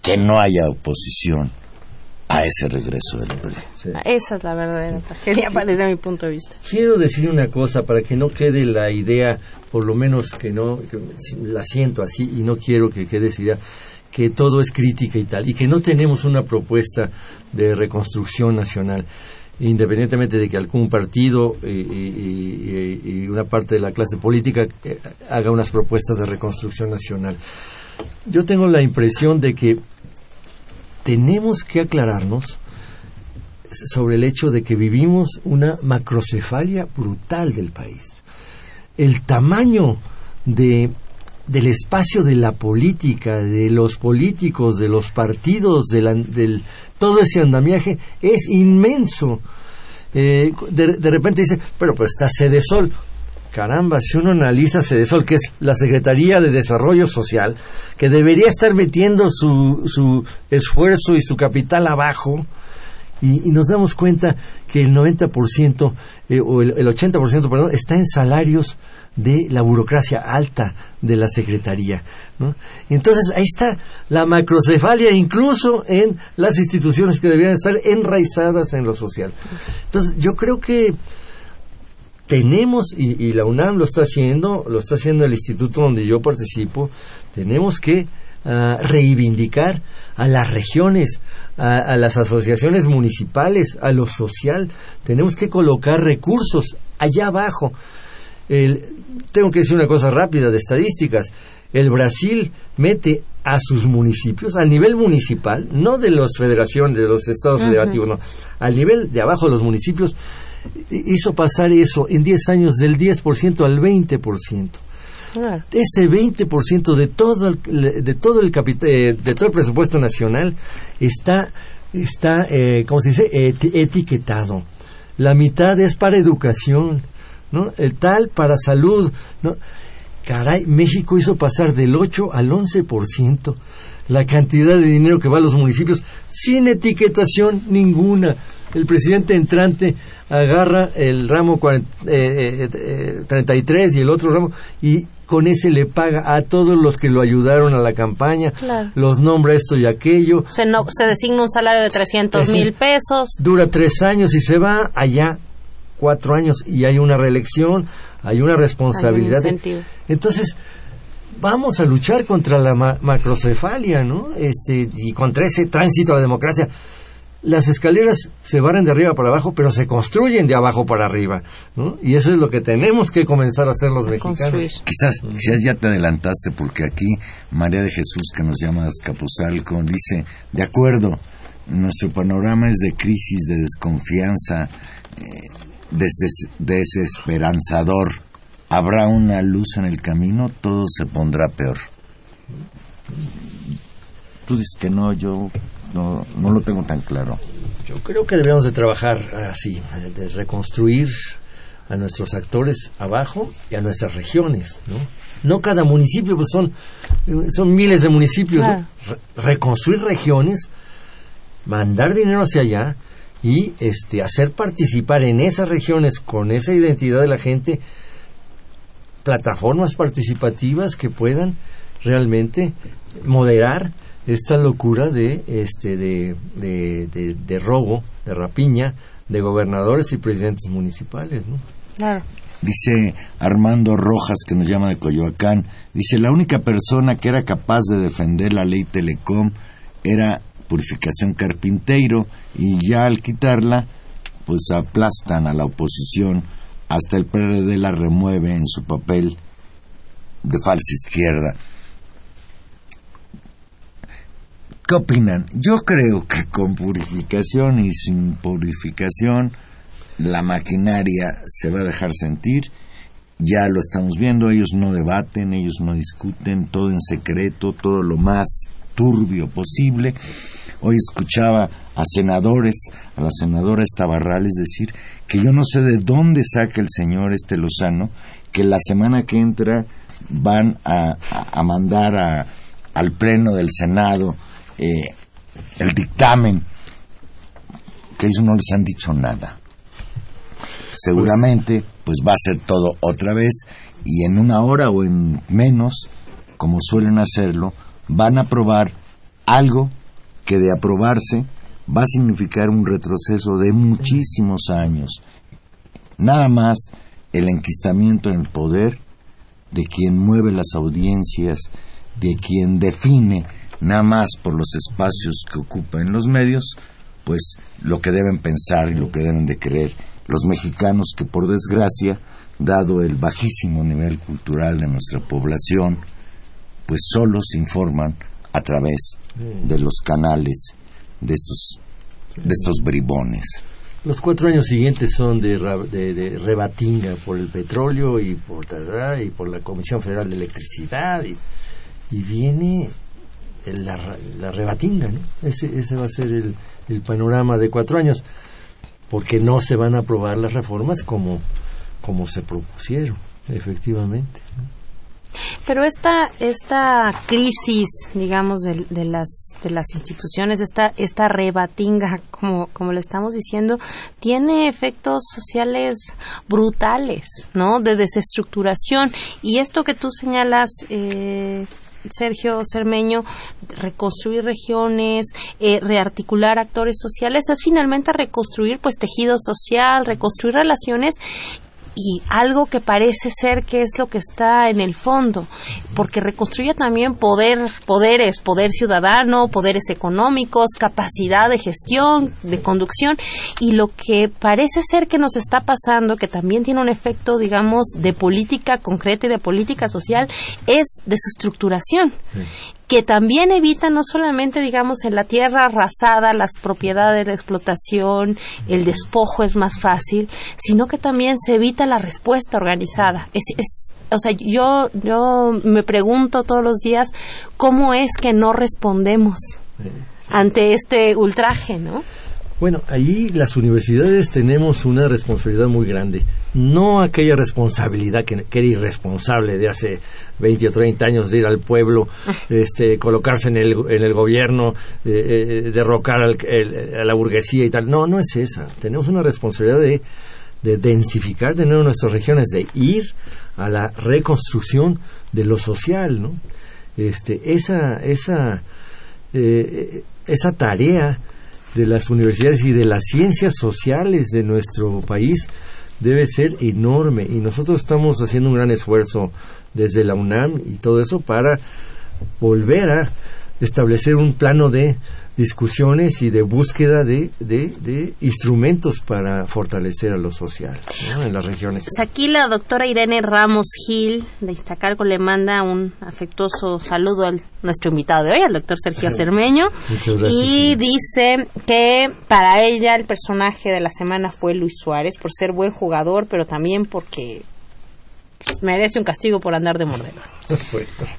que no haya oposición a ese regreso del PRI. Esa es la verdadera tragedia desde mi punto de vista. Quiero decir una cosa para que no quede la idea, por lo menos que no, la siento así y no quiero que quede esa idea, que todo es crítica y tal, y que no tenemos una propuesta de reconstrucción nacional independientemente de que algún partido y, y, una parte de la clase política eh, haga unas propuestas de reconstrucción nacional. Yo tengo la impresión de que tenemos que aclararnos sobre el hecho de que vivimos una macrocefalia brutal del país. El tamaño de, del espacio de la política, de los políticos, de los partidos, de del, todo ese andamiaje es inmenso. Eh, de, de, repente dice, pero pues está Sede Sol caramba, si uno analiza CEDESOL, que es la Secretaría de Desarrollo Social, que debería estar metiendo su, su esfuerzo y su capital abajo, Y, nos damos cuenta que el 90% eh, o el, el 80% perdón, está en salarios de la burocracia alta de la Secretaría. ¿no? Entonces ahí está la macrocefalia incluso en las instituciones que deberían estar enraizadas en lo social. Entonces yo creo que tenemos, y, la UNAM lo está haciendo, lo está haciendo el instituto donde yo participo, tenemos que ah, reivindicar a las regiones, a, las asociaciones municipales, a lo social. Tenemos que colocar recursos allá abajo. tengo que decir una cosa rápida de estadísticas. El Brasil mete a sus municipios, al nivel municipal, no de las federaciones, de los estados federativos, no, al nivel de abajo de los municipios, hizo pasar eso en 10 años del 10% al 20%. Ese 20% de todo el, de todo el eh, de todo el presupuesto nacional está está eh, ¿cómo se dice? etiquetado. La mitad es para educación, ¿no? El tal para salud, ¿no? Caray, México hizo pasar del 8 al 11% la cantidad de dinero que va a los municipios sin etiquetación ninguna. El presidente entrante agarra el ramo 33 eh, eh, y el otro ramo y con ese le paga a todos los que lo ayudaron a la campaña, los nombra esto y aquello. Se, no, se designa un salario de 300 mil pesos. Dura tres años y se va allá cuatro años y hay una reelección, hay una responsabilidad. entonces, vamos a luchar contra la macrocefalia, ¿no? Este, y contra ese tránsito a la democracia las escaleras se barren de arriba para abajo, pero se construyen de abajo para arriba, ¿no? Y eso es lo que tenemos que comenzar a hacer los mexicanos. Quizás, quizás ya te adelantaste porque aquí María de Jesús, que nos llama Escapuzalco, dice, de acuerdo, nuestro panorama es de crisis, de desconfianza, eh, desesperanzador. Habrá una luz en el camino, todo se pondrá peor. Tú dices que no, yo no, no lo tengo tan claro. Yo creo que debemos de trabajar así, de reconstruir a nuestros actores abajo y a nuestras regiones, ¿no? No cada municipio, pues son, son miles de municipios. reconstruir regiones, mandar dinero hacia allá y este, hacer participar en esas regiones con esa identidad de la gente plataformas participativas que puedan realmente moderar esta locura de este de, de, de, robo, de rapiña de gobernadores y presidentes municipales, ¿no? Dice Armando Rojas, que nos llama de Coyoacán, dice, la única persona que era capaz de defender la ley Telecom era Purificación Carpinteiro, y ya al quitarla, pues aplastan a la oposición, hasta el PRD la remueve en su papel de falsa izquierda. ¿Qué opinan? Yo creo que con purificación y sin purificación la maquinaria se va a dejar sentir. Ya lo estamos viendo, ellos no debaten, ellos no discuten, todo en secreto, todo lo más turbio posible. Hoy escuchaba a senadores, a la senadora Estabarrales decir que yo no sé de dónde saca el señor este Lozano, que la semana que entra van a, mandar al Pleno del Senado eh, el dictamen que ellos no les han dicho nada. Seguramente, pues va a ser todo otra vez y en una hora o en menos, como suelen hacerlo, van a aprobar algo que de aprobarse va a significar un retroceso de muchísimos años. Nada más el enquistamiento en el poder de quien mueve las audiencias, de quien define nada más por los espacios que ocupa en los medios, pues lo que deben pensar y lo que deben de creer los mexicanos que por desgracia, dado el bajísimo nivel cultural de nuestra población, pues solo se informan a través de los canales de estos, de estos bribones. Los cuatro años siguientes son de, de, rebatinga por el petróleo y por, y por la Comisión Federal de Electricidad y, y viene la, la rebatinga, ¿no? Ese, ese va a ser el, el panorama de cuatro años, porque no se van a aprobar las reformas como, como se propusieron, efectivamente. Pero esta, esta crisis, digamos, de, de, las, de las instituciones, esta, esta rebatinga, como, como le estamos diciendo, tiene efectos sociales brutales, ¿no? De desestructuración. Y esto que tú señalas, eh, Sergio Cermeño, reconstruir regiones, eh, rearticular actores sociales, es finalmente reconstruir pues tejido social, reconstruir relaciones y algo que parece ser que es lo que está en el fondo, porque reconstruye también poder, poderes, poder ciudadano, poderes económicos, capacidad de gestión, de conducción, y lo que parece ser que nos está pasando, que también tiene un efecto, digamos, de política concreta y de política social, es de su estructuración que también evita no solamente, digamos, en la tierra arrasada las propiedades, de explotación, el despojo es más fácil, sino que también se evita la respuesta organizada. Es, es, o sea, yo, yo me pregunto todos los días cómo es que no respondemos ante este ultraje, ¿no? Bueno, allí las universidades tenemos una responsabilidad muy grande. No aquella responsabilidad que, era irresponsable de hace 20 o 30 años de ir al pueblo, este, colocarse en el, en el gobierno, eh, eh, derrocar a la burguesía y tal. No, no es esa. Tenemos una responsabilidad de, de densificar de nuevo nuestras regiones, de ir a la reconstrucción de lo social, ¿no? Este, esa, esa, eh, esa tarea de las universidades y de las ciencias sociales de nuestro país debe ser enorme. Y nosotros estamos haciendo un gran esfuerzo desde la UNAM y todo eso para volver a establecer un plano de discusiones y de búsqueda de, de, instrumentos para fortalecer a lo social en las regiones. Pues aquí la doctora Irene Ramos Gil de Iztacalco le manda un afectuoso saludo a nuestro invitado de hoy, al doctor Sergio Cermeño. y dice que para ella el personaje de la semana fue Luis Suárez por ser buen jugador, pero también porque merece un castigo por andar de mordedor.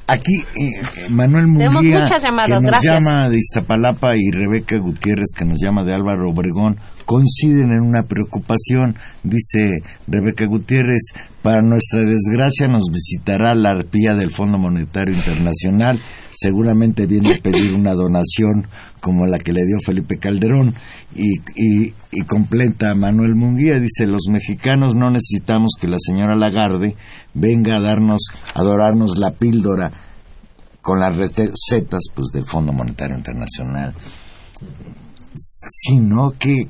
Aquí eh, Manuel Munguía, que nos llama de Iztapalapa, y Rebeca Gutiérrez, que nos llama de Álvaro Obregón, coinciden en una preocupación. Dice Rebeca Gutiérrez, para nuestra desgracia nos visitará la arpía del Fondo Monetario Internacional. Seguramente viene a pedir una donación como la que le dio Felipe Calderón. Y, y, completa Manuel Munguía, dice, los mexicanos no necesitamos que la señora Lagarde venga a darnos, a adorarnos la píldora con las recetas pues, del Fondo Monetario Internacional, sino que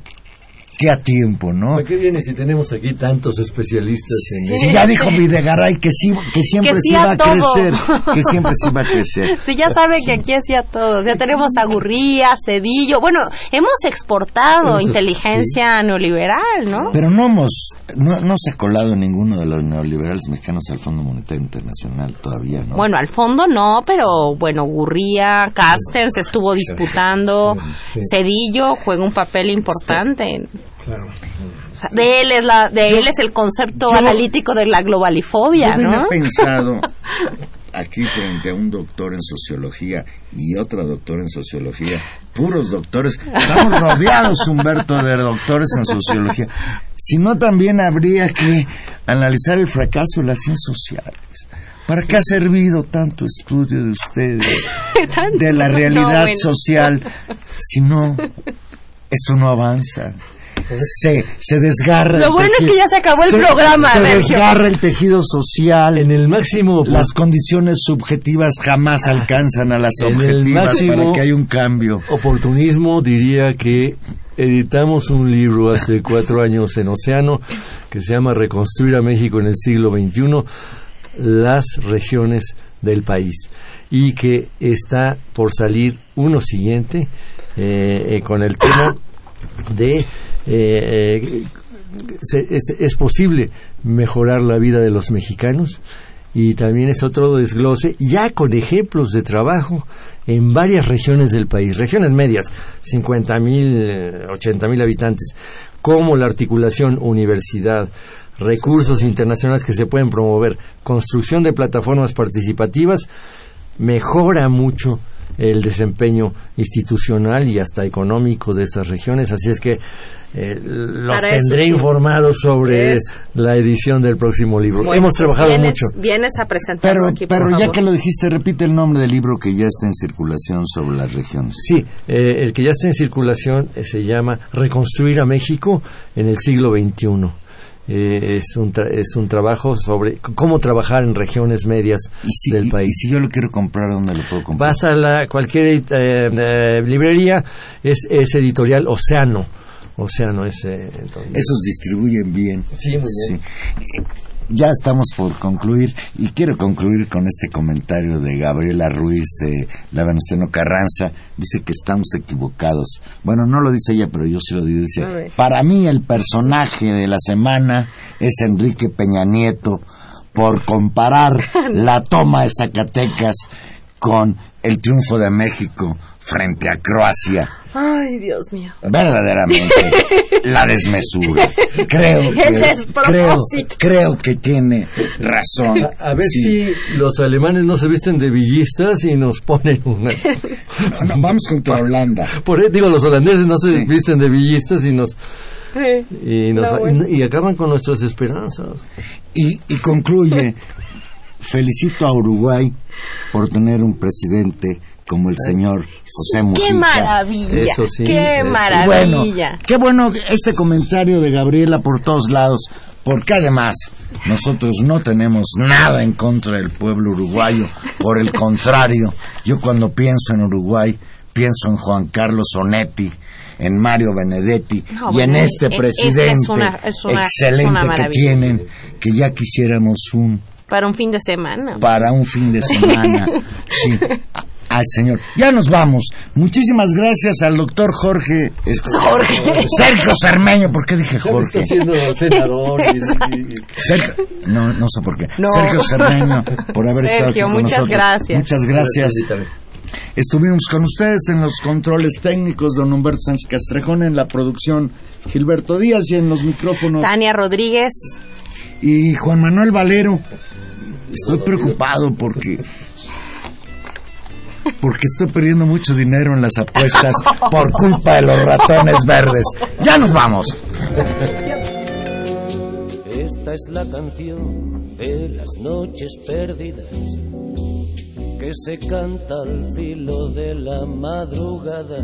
que a tiempo, ¿no? ¿Para qué viene si tenemos aquí tantos especialistas en sí, ya dijo Videgaray que sí, que siempre sí, va a crecer, que siempre sí va a crecer. Sí, ya sabe que aquí hacía todo. Ya tenemos a Gurría, Cedillo. Bueno, hemos exportado inteligencia neoliberal, ¿no? Pero no hemos, no, no se ha colado ninguno de los neoliberales mexicanos al Fondo Monetario Internacional todavía, ¿no? Bueno, al fondo no, pero bueno, Gurría, Carstens estuvo disputando, Cedillo juega un papel importante. De él es la, de él es el concepto analítico de la globalifobia, yo ¿no? He pensado aquí frente a un doctor en sociología y otra doctora en sociología, puros doctores, estamos rodeados, Humberto, de doctores en sociología. Si no, también habría que analizar el fracaso de las ciencias sociales. ¿Para qué ha servido tanto estudio de ustedes, de la realidad social, si no, esto no avanza? Se, se desgarra. Lo bueno es que ya se acabó el programa, Se desgarra el tejido social. En el máximo. Las condiciones subjetivas jamás alcanzan a las objetivas para que haya un cambio. Oportunismo diría que editamos un libro hace cuatro años en Océano que se llama Reconstruir a México en el siglo XXI, las regiones del país y que está por salir uno siguiente eh, eh, con el tema de eh, es, posible mejorar la vida de los mexicanos. Y también es otro desglose ya con ejemplos de trabajo en varias regiones del país, regiones medias, 50 mil, 80 mil habitantes, como la articulación universidad, recursos internacionales que se pueden promover, construcción de plataformas participativas, mejora mucho el desempeño institucional y hasta económico de esas regiones. Así es que eh, los Para tendré sí. informados sobre Es- la edición del próximo libro. Bueno, Hemos trabajado vienes, mucho. Vienes a presentarlo Pero, aquí, por pero ya favor. que lo dijiste, repite el nombre del libro que ya está en circulación sobre las regiones. Sí, eh, el que ya está en circulación eh, se llama Reconstruir a México en el siglo XXI. Eh, es, un tra- es un trabajo sobre cómo trabajar en regiones medias Y si, del país. y si yo lo quiero comprar, ¿dónde lo puedo comprar? Vas a la, cualquier eh, eh, librería, es, es editorial Océano. Océano es... eh, entonces- Esos distribuyen bien. Sí, muy bien. Sí. Eh, Ya estamos por concluir y quiero concluir con este comentario de Gabriela Ruiz de La Venustiano Carranza. Dice que estamos equivocados. Bueno, no lo dice ella, pero yo sí lo digo. Dice, para mí el personaje de la semana es Enrique Peña Nieto por comparar la toma de Zacatecas con el triunfo de México frente a Croacia. Ay, Dios mío. verdaderamente la desmesura. Creo que, creo, despropósito. creo que tiene razón. A, a ver Sí. si los alemanes no se visten de villistas y nos ponen una... No, vamos contra Holanda. Por, digo, los holandeses no se Sí. visten de villistas y nos... Y, nos, No, bueno. y, y acaban con nuestras esperanzas. Y, y concluye, felicito a Uruguay por tener un presidente como el señor José Mujica. ¡Qué maravilla! Eso sí, ¡Qué eso. maravilla! Bueno, qué bueno este comentario de Gabriela por todos lados, porque además nosotros no tenemos nada en contra del pueblo uruguayo, por el contrario, yo cuando pienso en Uruguay pienso en Juan Carlos Onetti, en Mario Benedetti No, y bueno, en este es- es- presidente es una- es una- es excelente que tienen, que ya quisiéramos un Para un fin de semana. para un fin de semana. Sí. Al señor. Ya nos vamos. Muchísimas gracias al doctor Jorge. Jorge. Sergio Cermeño. ¿Por qué dije Jorge? Está siendo senador. y- y- Sergio, no, no sé por qué. No. Sergio Cermeño, por haber estado aquí Sergio, con muchas nosotros. gracias. Muchas gracias. Estuvimos con ustedes en los controles técnicos, don Humberto Sánchez Castrejón, en la producción Gilberto Díaz y en los micrófonos Tania Rodríguez. y Juan Manuel Valero. Estoy preocupado porque porque estoy perdiendo mucho dinero en las apuestas por culpa de los ratones verdes. Ya nos vamos. Esta es la canción de las noches perdidas que se canta al filo de la madrugada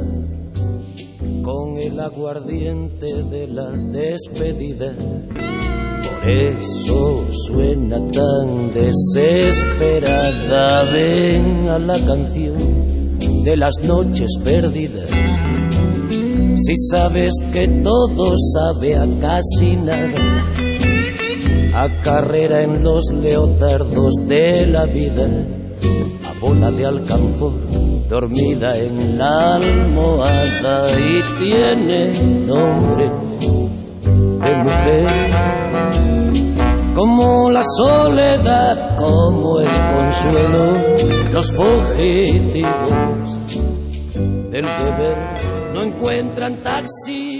con el aguardiente de la despedida. Por eso suena tan desesperada. Ven a la canción de las noches perdidas. Si sabes que todo sabe a casi nada, a carrera en los leotardos de la vida, a bola de alcanfor dormida en la almohada y tiene nombre de mujer. Como la soledad, como el consuelo, los fugitivos del deber no encuentran taxi